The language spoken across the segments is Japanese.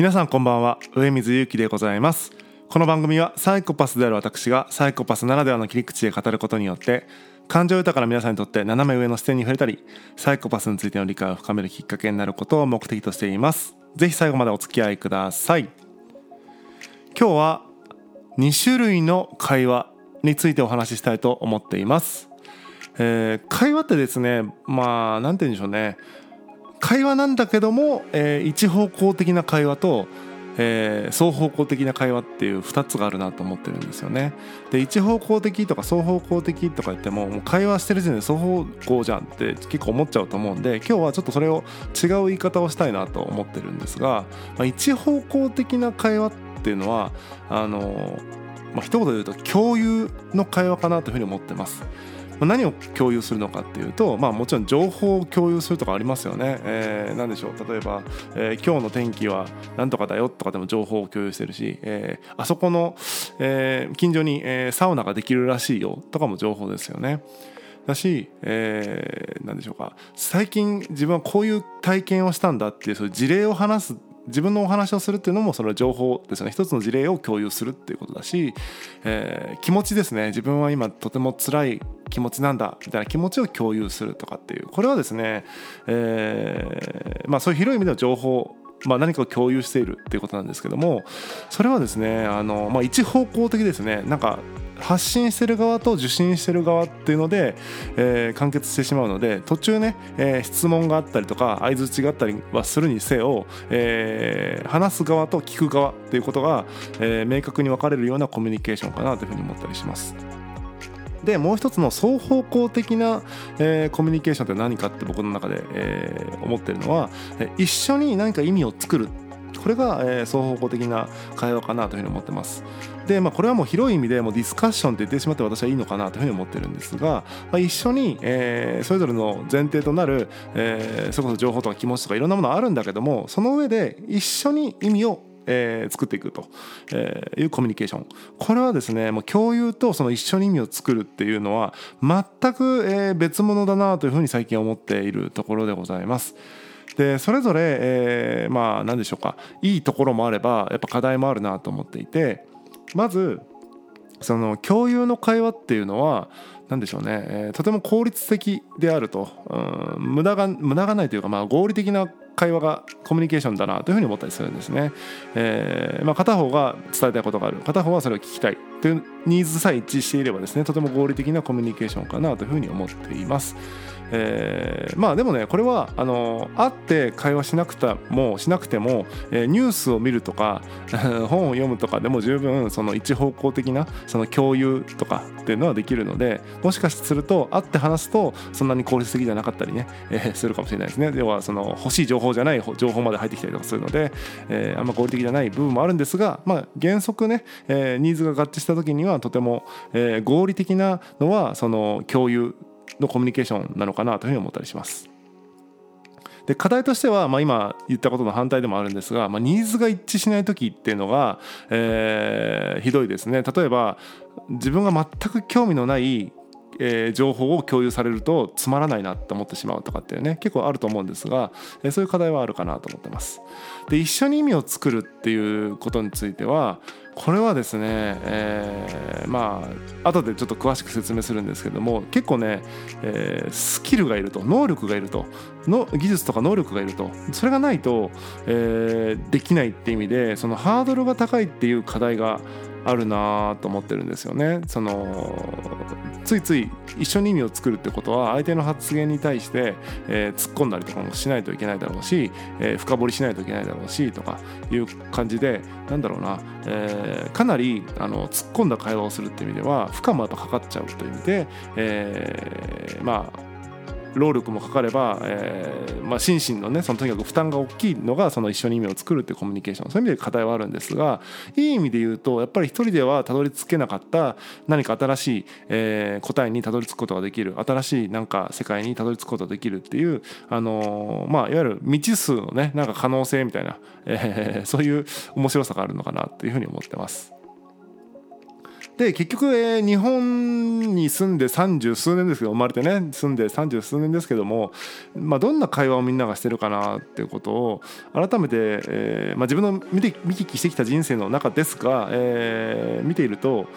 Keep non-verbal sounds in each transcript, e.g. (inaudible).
皆さんこんばんは。上水ゆうきでございます。この番組はサイコパスである私がサイコパスならではの切り口で語ることによって感情豊かな皆さんにとって斜め上の視点に触れたりサイコパスについての理解を深めるきっかけになることを目的としています。ぜひ最後までお付き合いください。今日は2種類の会話についてお話ししたいと思っています。えー、会話ってですねまあ何て言うんでしょうね。会話なんだけども、えー、一方向的な会話と、えー、双方向的な会話っていう2つがあるなと思ってるんですよね。で一方向的とか双方向的とか言ってももう会話してる時点で双方向じゃんって結構思っちゃうと思うんで今日はちょっとそれを違う言い方をしたいなと思ってるんですが、まあ、一方向的な会話っていうのはあのまあ、一言で言うと共有の会話かなというふうに思ってます。何を共有するのかっていうと、まあ、もちろん情報を共有するとかありますよね。えー、何でしょう例えば、えー、今日の天気は何とかだよとかでも情報を共有してるし、えー、あそこの、えー、近所に、えー、サウナができるらしいよとかも情報ですよね。だし、えー、何でしょうか最近自分はこういう体験をしたんだっていうそういう事例を話す自分のお話をするっていうのもそれは情報ですね。一つの事例を共有するっていうことだし、えー、気持ちですね。自分は今とても辛い気持ちなんだみたいな気持ちを共有するとかっていう。これはですね、えー、まあそういう広い意味での情報まあ、何かを共有しているっていうことなんですけどもそれはですねあの、まあ、一方向的ですね。なんか発信してる側と受信してる側っていうので、えー、完結してしまうので途中ね、えー、質問があったりとか相づちがあったりはするにせよ、えー、話す側と聞く側っていうことが、え、明確に分かれるようなコミュニケーションかなというふうに思ったりします。でもう一つの双方向的な、えー、コミュニケーションって何かって僕の中で、えー、思ってるのは一緒に何か意味を作るこれが、えー、双方向的な会話かなというふうに思ってます。で、まあ、これはもう広い意味でもうディスカッションって言ってしまって私はいいのかなというふうに思ってるんですが、まあ、一緒に、えー、それぞれの前提となる、えー、それこそ情報とか気持ちとかいろんなものあるんだけどもその上で一緒に意味をえー、作っていくというコミュニケーションこれはですねもう共有とその一緒に意味を作るっていうのは全く、えー、別物だなというふうに最近思っているところでございます。でそれぞれ、えー、まあ何でしょうかいいところもあればやっぱ課題もあるなと思っていてまずその共有の会話っていうのは何でしょうね、えー、とても効率的であると、うん、無駄が無駄がないというか、まあ、合理的な会話がコミュニケーションだなというふうに思ったりするんですね。えーまあ、片方が伝えたいことがある片方はそれを聞きたいというニーズさえ一致していればですねとても合理的なコミュニケーションかなというふうに思っています。えー、まあでもねこれはあの会って会話しなくてもしなくても、えー、ニュースを見るとか (laughs) 本を読むとかでも十分その一方向的なその共有とかっていうのはできるのでもしかすると会って話すとそんなに効率的じゃなかったりね、(laughs) えー、するかもしれないですね。要はその欲しい情報じゃない情報まで入ってきたりとかするので、えー、あんま合理的じゃない部分もあるんですが、まあ、原則ね、えー、ニーズが合致した時にはとても、えー、合理的なのはその共有のコミュニケーションなのかなというふうに思ったりします。で課題としては、まあ、今言ったことの反対でもあるんですが、まあ、ニーズが一致しない時っていうのが、えー、ひどいですね例えば自分が全く興味のないえー、情報を共有されるとつまらないなって思ってしまうとかっていうね結構あると思うんですが、えー、そういう課題はあるかなと思ってます。で一緒に意味を作るっていうことについてはこれはですね、えー、まあ後でちょっと詳しく説明するんですけども結構ね、えー、スキルがいると能力がいるとの技術とか能力がいるとそれがないと、えー、できないって意味でそのハードルが高いっていう課題があるなと思ってるんですよね。そのついつい一緒に意味を作るってことは相手の発言に対して、えー、突っ込んだりとかもしないといけないだろうし、えー、深掘りしないといけないだろうしとかいう感じでなんだろうな、えー、かなりあの突っ込んだ会話をするって意味では負荷もやっぱかかっちゃうという意味で、え、まあ労力もかかれば、えーまあ、心身のねそのとにかく負担が大きいのがその一緒に意味を作るっていうコミュニケーションそういう意味で課題はあるんですがいい意味で言うとやっぱり一人ではたどり着けなかった何か新しい、えー、答えにたどり着くことができる新しいなんか世界にたどり着くことができるっていう、あのー、まあ、いわゆる未知数のねなんか可能性みたいな、えー、そういう面白さがあるのかなっていうふうに思ってます。で結局、えー、日本に住んで三十数年ですけど生まれてね住んで三十数年ですけども、まあ、どんな会話をみんながしてるかなっていうことを改めて、えーまあ、自分の見て見聞きしてきた人生の中ですが、えー、見ていると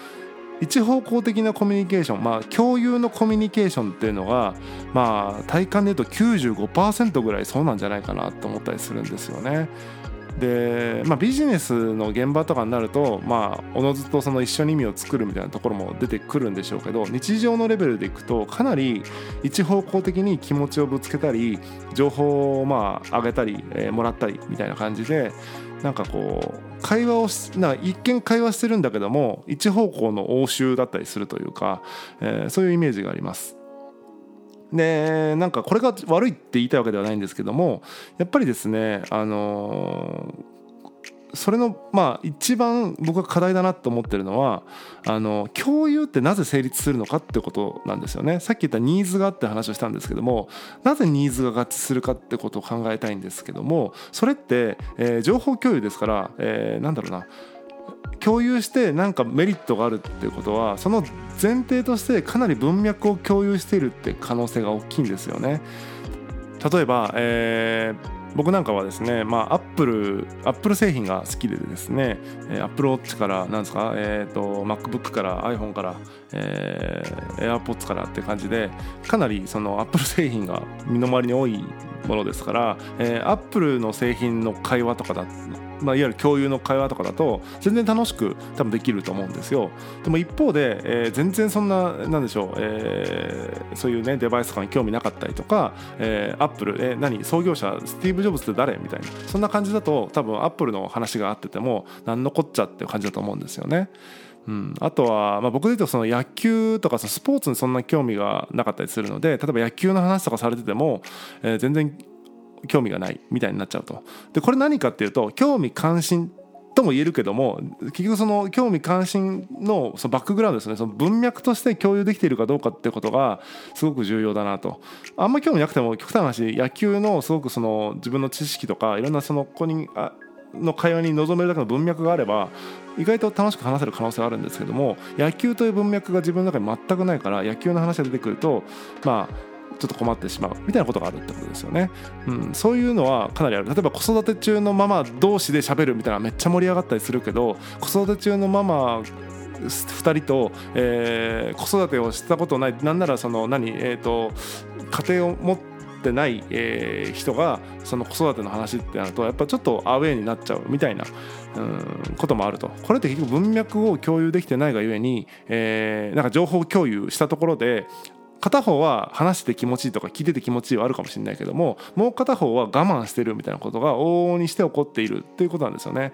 一方向的なコミュニケーション、まあ、共有のコミュニケーションっていうのが、まあ、体感で言うと95%ぐらいそうなんじゃないかなと思ったりするんですよね。で、まあ、ビジネスの現場とかになるとまあおのずとその一緒に意味を作るみたいなところも出てくるんでしょうけど日常のレベルでいくとかなり一方向的に気持ちをぶつけたり情報をまあ上げたり、えー、もらったりみたいな感じでなんかこう会話をな一見会話してるんだけども一方向の応酬だったりするというか、えー、そういうイメージがあります。でなんかこれが悪いって言いたいわけではないんですけどもやっぱりですねあのそれのまあ一番僕が課題だなと思ってるのはあの共有ってなぜ成立するのかってことなんですよね。さっき言ったニーズがあって話をしたんですけどもなぜニーズが合致するかってことを考えたいんですけどもそれって、えー、情報共有ですから、えー、なんだろうな。共有して何かメリットがあるっていうことはその前提としてかなり文脈を共有しているって可能性が大きいんですよね。例えば、えー僕なんかはですね、まあ、アップル、アップル製品が好きでですね、アップルウォッチから、なんですか、えっ、ー、と、MacBook から iPhone から、えー、AirPods からって感じで、かなりそのアップル製品が身の回りに多いものですから、えー、アップルの製品の会話とかだまあ、いわゆる共有の会話とかだと全然楽しく多分できると思うんですよ。でも一方で、えー、全然そんななんでしょう、えー、そういうねデバイスとかに興味なかったりとか、えー、アップル、えー、何創業者スティーブ・ジョブズって誰？みたいな。そんな感じだと多分アップルの話があってても何のこっちゃっていう感じだと思うんですよね。うん、あとは、まあ、僕で言うとその野球とかスポーツにそんな興味がなかったりするので例えば野球の話とかされてても、えー、全然興味がないみたいになっちゃうと。でこれ何かっていうと興味関心とも言えるけども結局その興味関心のそのバックグラウンドですねその文脈として共有できているかどうかってことがすごく重要だなと。あんま興味なくても極端な話野球のすごくその自分の知識とかいろんなそのここにあの会話に臨めるだけの文脈があれば意外と楽しく話せる可能性があるんですけども野球という文脈が自分の中に全くないから野球の話が出てくるとまあちょっと困ってしまうみたいなことがあるってことですよね、うん、そういうのはかなりある。例えば子育て中のママ同士で喋るみたいなめっちゃ盛り上がったりするけど子育て中のママ2人と、えー、子育てをしたことないなんならその何、えーと、家庭を持ってない、えー、人がその子育ての話ってなるとやっぱちょっとアウェーになっちゃうみたいな、うん、こともあると。これって結局文脈を共有できてないがゆえに、えー、なんか情報共有したところで片方は話して気持ちいいとか聞いてて気持ちいいはあるかもしれないけどももう片方は我慢してるみたいなことが往々にして起こっているっていうことなんですよね。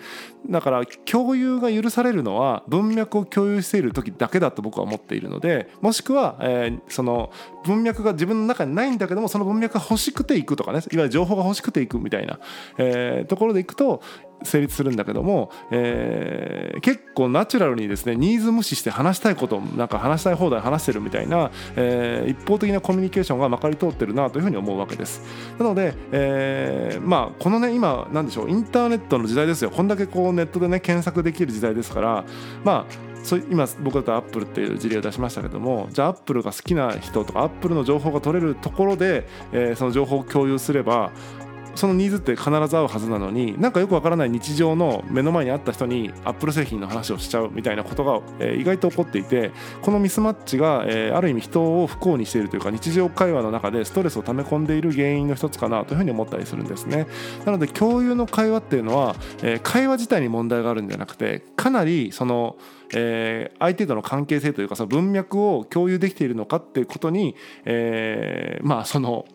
だから共有が許されるのは文脈を共有している時だけだと僕は思っているのでもしくは、えー、その文脈が自分の中にないんだけどもその文脈が欲しくていくとかねいわゆる情報が欲しくていくみたいな、えー、ところでいくと成立するんだけども、えー、結構ナチュラルにですねニーズ無視して話したいことなんか話したい放題話してるみたいな、えー、一方的なコミュニケーションがまかり通ってるなというふうに思うわけです。なので、えー、まあこのね今なんでしょうインターネットの時代ですよ。こんだけこうネットでね検索できる時代ですからまあそ今僕だとアップルっていう事例を出しましたけどもじゃあアップルが好きな人とかアップルの情報が取れるところで、えー、その情報を共有すればそのニーズって必ず合うはずなのになんかよくわからない日常の目の前にあった人にアップル製品の話をしちゃうみたいなことが、えー、意外と起こっていてこのミスマッチが、えー、ある意味人を不幸にしているというか日常会話の中でストレスを溜め込んでいる原因の一つかなというふうに思ったりするんですね。なので共有の会話っていうのは、えー、会話自体に問題があるんじゃなくてかなりそのえー、相手との関係性というかその文脈を共有できているのかっていうことに、えー、まあその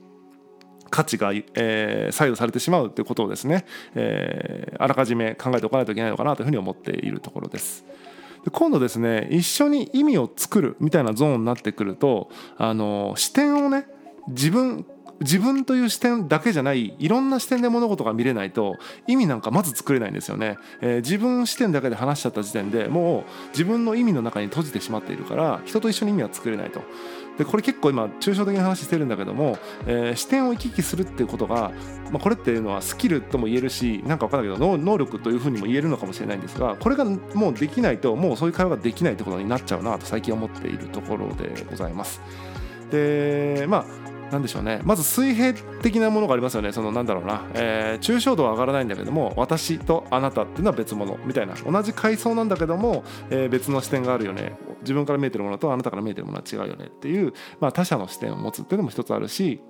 価値が、えー、左右されてしまうということをですね、えー、あらかじめ考えておかないといけないのかなというふうに思っているところです。で今度ですね一緒に意味を作るみたいなゾーンになってくるとあの視点をね自分自分という視点だけじゃないいろんな視点で物事が見れないと意味なんかまず作れないんですよね、えー、自分視点だけで話しちゃった時点でもう自分の意味の中に閉じてしまっているから人と一緒に意味は作れないとでこれ結構今抽象的な話してるんだけども、えー、視点を行き来するっていうことが、まあ、これっていうのはスキルとも言えるしなんか分かんないけど能力というふうにも言えるのかもしれないんですがこれがもうできないともうそういう会話ができないってことになっちゃうなと最近思っているところでございます。でまあ何でしょうね。まず水平的なものがありますよね。そのなんだろうな、えー、抽象度は上がらないんだけども私とあなたっていうのは別物みたいな。同じ階層なんだけども、えー、別の視点があるよね。自分から見えてるものとあなたから見えてるものは違うよね。っていう、まあ、他者の視点を持つっていうのも一つあるし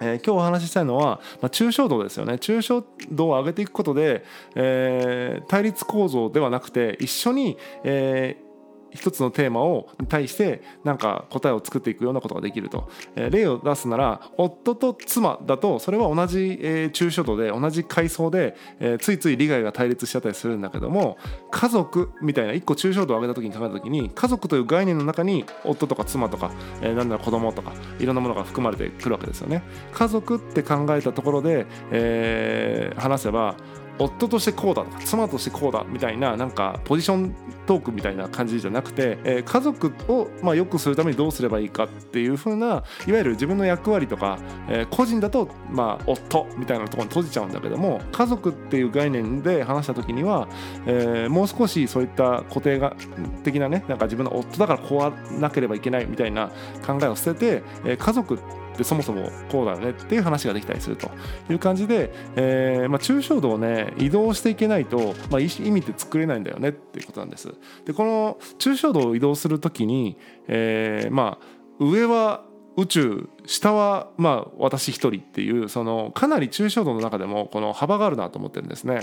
えー、今日お話ししたいのは、まあ、抽象度ですよね。抽象度を上げていくことで、えー、対立構造ではなくて一緒に、えー、一つのテーマをに対してなんか答えを作っていくようなことができると、えー、例を出すなら夫と妻だとそれは同じ、えー、抽象度で同じ階層で、えー、ついつい利害が対立しちゃったりするんだけども家族みたいな一個抽象度を上げた時に考えた時に家族という概念の中に夫とか妻とか、えー、なんなら子供とかいろんなものが含まれてくるわけですよね。家族って考えたところで、えー、話せば夫としてこうだとか妻としてこうだみたいななんかポジショントークみたいな感じじゃなくて、えー、家族をまあ良くするためにどうすればいいかっていう風ないわゆる自分の役割とか、えー、個人だとまあ夫みたいなところに閉じちゃうんだけども家族っていう概念で話した時には、えー、もう少しそういった固定が的なねなんか自分の夫だからこうなければいけないみたいな考えを捨てて、えー、家族ってってそもそもこうだよねっていう話ができたりするという感じで、えーまあ、抽象度をね移動していけないと、まあ、意味って作れないんだよねっていうことなんです。でこの抽象度を移動する時に、えー、まあ上は宇宙下はまあ私一人っていうそのかなり抽象度の中でもこの幅があるなと思ってるんですね。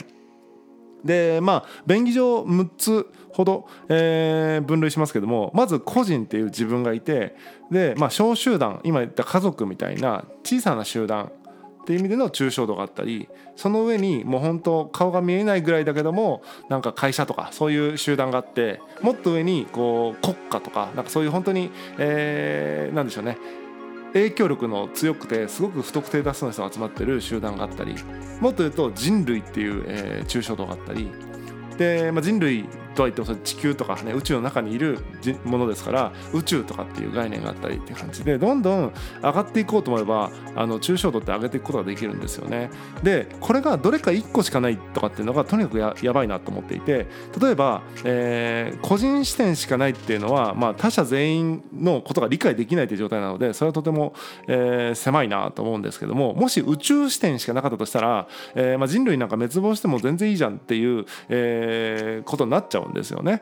でまあ便宜上6つほど、えー、分類しますけどもまず個人っていう自分がいてで、まあ、小集団今言った家族みたいな小さな集団っていう意味での抽象度があったりその上にもう本当顔が見えないぐらいだけどもなんか会社とかそういう集団があってもっと上にこう国家とかなんかそういう本当に、えー、でしょうね。影響力の強くてすごく不特定多数の人が集まってる集団があったりもっと言うと人類っていう、えー、抽象度があったり。で、まあ、人類とは言ってもそれ地球とか、ね、宇宙の中にいるものですから宇宙とかっていう概念があったりって感じでどんどん上がっていこうと思えばあの抽象度って上げていくことができるんですよね。でこれがどれか1個しかないとかっていうのがとにかくややばいなと思っていて例えば、えー、個人視点しかないっていうのは、まあ、他者全員のことが理解できないという状態なのでそれはとても、えー、狭いなと思うんですけどももし宇宙視点しかなかったとしたら、えーまあ、人類なんか滅亡しても全然いいじゃんっていう、えー、ことになっちゃうんですよね。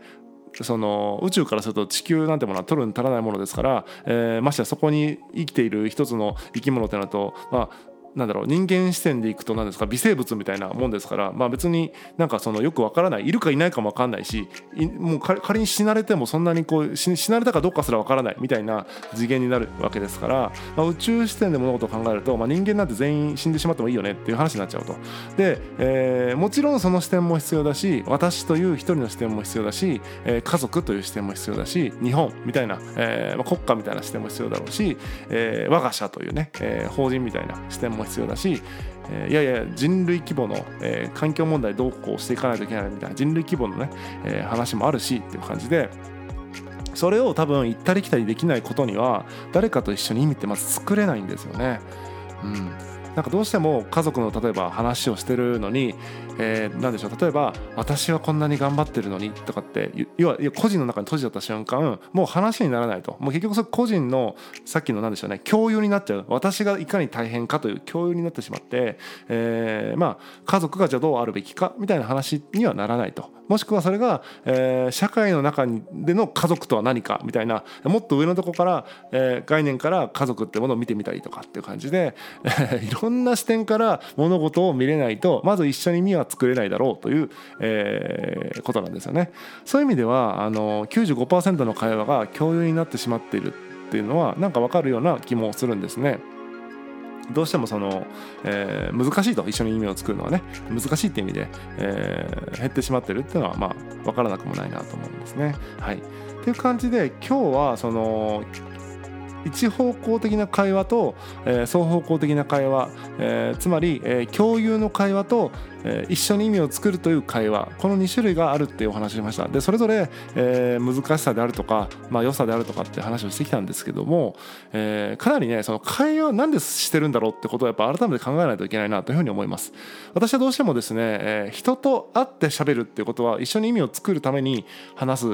その宇宙からすると地球なんてものは取るに足らないものですから、えー、ましてやそこに生きている一つの生き物ってなると、まあ、なんだろう人間視点でいくと何ですか微生物みたいなもんですから、まあ、別になんかそのよくわからないいるかいないかもわかんないしもう仮に死なれてもそんなにこう死なれたかどうかすらわからないみたいな次元になるわけですから、まあ、宇宙視点で物事を考えると、まあ、人間なんて全員死んでしまってもいいよねっていう話になっちゃうと。で、えー、もちろんその視点も必要だし私という一人の視点も必要だし、えー、家族という視点も必要だし日本みたいな、えーまあ、国家みたいな視点も必要だろうし、えー、我が社というね、えー、法人みたいな視点も必要だし、えー、いやいや人類規模の、えー、環境問題どうこうしていかないといけないみたいな人類規模のね、えー、話もあるしっていう感じでそれを多分行ったり来たりできないことには誰かと一緒に意味ってまず作れないんですよね。うんなんかどうしても家族の例えば話をしてるのに、えー、でしょう。例えば「私はこんなに頑張ってるのに」とかって要は個人の中に閉じちゃった瞬間もう話にならないと。もう結局それ個人のさっきの何でしょうね。共有になっちゃう。私がいかに大変かという共有になってしまって、えー、まあ家族がじゃあどうあるべきかみたいな話にはならないと。もしくはそれが、えー、社会の中での家族とは何かみたいなもっと上のとこから、えー、概念から家族ってものを見てみたりとかっていう感じで、いろんな視点から物事を見れないとまず一緒に見は作れないだろうという、えー、ことなんですよね。そういう意味ではあの95%の会話が共有になってしまっているっていうのはなんか分かるような気もするんですね。どうしてもその、えー、難しいと一緒に意味を作るのはね難しいって意味で、えー、減ってしまってるっていうのはまあ分からなくもないなと思うんですね。はい、っていう感じで今日はその一方向的な会話と、えー、双方向的な会話、えー、つまり、えー、共有の会話と、え、一緒に意味を作るという会話この2種類があるっていうお話しました。でそれぞれ、え、難しさであるとか、まあ、良さであるとかって話をしてきたんですけども、え、かなりねその会話なんでしてるんだろうってことをやっぱ改めて考えないといけないなというふうに思います。私はどうしてもですね、え、人と会って喋るっていうことは一緒に意味を作るために話す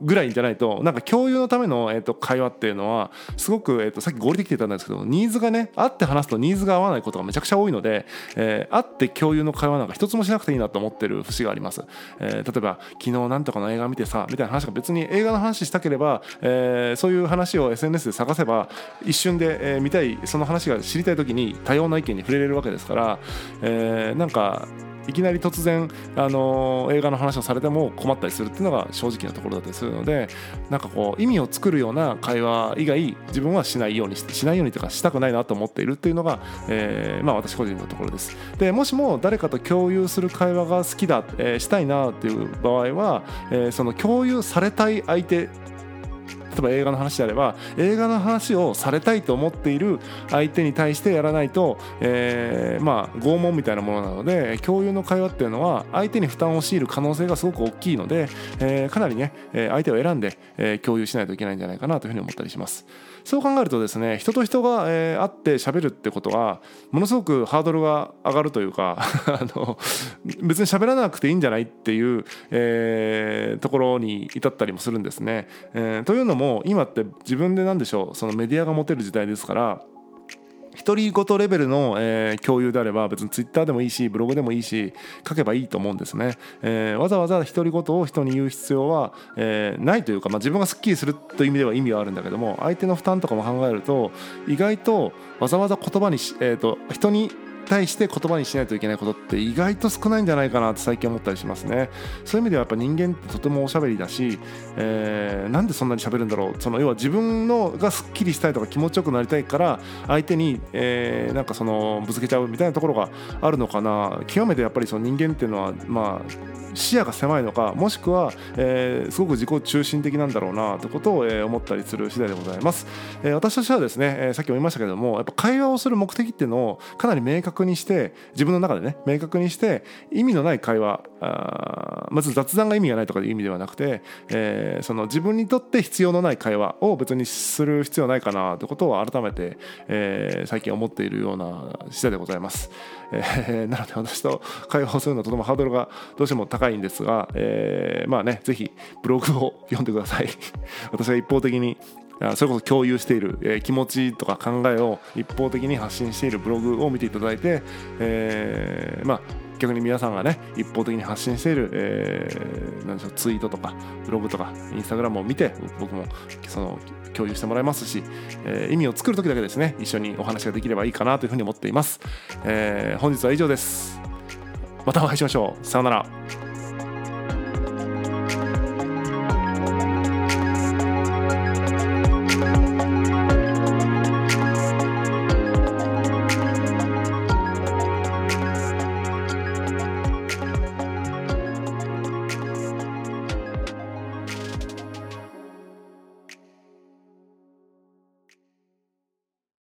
ぐらいじゃないとなんか共有のための、えー、と会話っていうのはすごく、えー、とさっき合理的って言ったんですけどニーズがね会って話すとニーズが合わないことがめちゃくちゃ多いので、えー、会って共有の会話なんか一つもしなくていいなと思ってる節があります、えー、例えば昨日なんとかの映画見てさみたいな話が別に映画の話したければ、えー、そういう話を SNS で探せば一瞬で、えー、見たいその話が知りたい時に多様な意見に触れれるわけですから、えー、なんかいきなり突然、あの映画の話をされても困ったりするっていうのが正直なところだったりするのでなんかこう意味を作るような会話以外自分はしないようにししないようにとかしたくないなと思っているっていうのが、えー、まあ、私個人のところです。でもしも誰かと共有する会話が好きだ、えー、したいなっていう場合は、えー、その共有されたい相手例えば映画の話であれば映画の話をされたいと思っている相手に対してやらないと、えー、まあ拷問みたいなものなので共有の会話っていうのは相手に負担を強いる可能性がすごく大きいので、えー、かなりね相手を選んで、共有しないといけないんじゃないかなというふうに思ったりします。そう考えるとですね人と人が、えー、会って喋るってことはものすごくハードルが上がるというか (laughs) あの別に喋らなくていいんじゃないっていう、えー、ところに至ったりもするんですね。えー、というのも今って自分で何でしょうそのメディアが持てる時代ですから独り言レベルの、えー、共有であれば別にツイッターでもいいしブログでもいいし書けばいいと思うんですね、えー、わざわざ独り言を人に言う必要は、えー、ないというか、まあ、自分がすっきりするという意味では意味はあるんだけども相手の負担とかも考えると意外とわざわざ言葉にし、えーと人に対して言葉にしないといけないことって意外と少ないんじゃないかなって最近思ったりしますね。そういう意味ではやっぱ人間ってとてもおしゃべりだし、えー、なんでそんなに喋るんだろう。その要は自分のがすっきりしたいとか気持ちよくなりたいから相手に、えー、なんかそのぶつけちゃうみたいなところがあるのかな。極めてやっぱりその人間っていうのはまあ視野が狭いのかもしくは、えー、すごく自己中心的なんだろうなということを、えー、思ったりする次第でございます、えー、私としてはですね、えー、さっきも言いましたけどもやっぱ会話をする目的っていうのをかなり明確にして自分の中でね明確にして意味のない会話あまず雑談が意味がないとかいう意味ではなくて、えー、その自分にとって必要のない会話を別にする必要ないかなということを改めて、えー、最近思っているような次第でございます、えー、(laughs) なので私と会話をするのはとてもハードルがどうしても高いんですが、えー、まあねぜひブログを読んでください。(laughs) 私は一方的にそれこそ共有している、えー、気持ちとか考えを一方的に発信しているブログを見ていただいて、えー、まあ逆に皆さんがね一方的に発信している、えー、なんでしょうツイートとかブログとかインスタグラムを見て僕もその共有してもらいますし、えー、意味を作る時だけですね一緒にお話ができればいいかなというふうに思っています、えー、本日は以上です。またお会いしましょう。さようなら。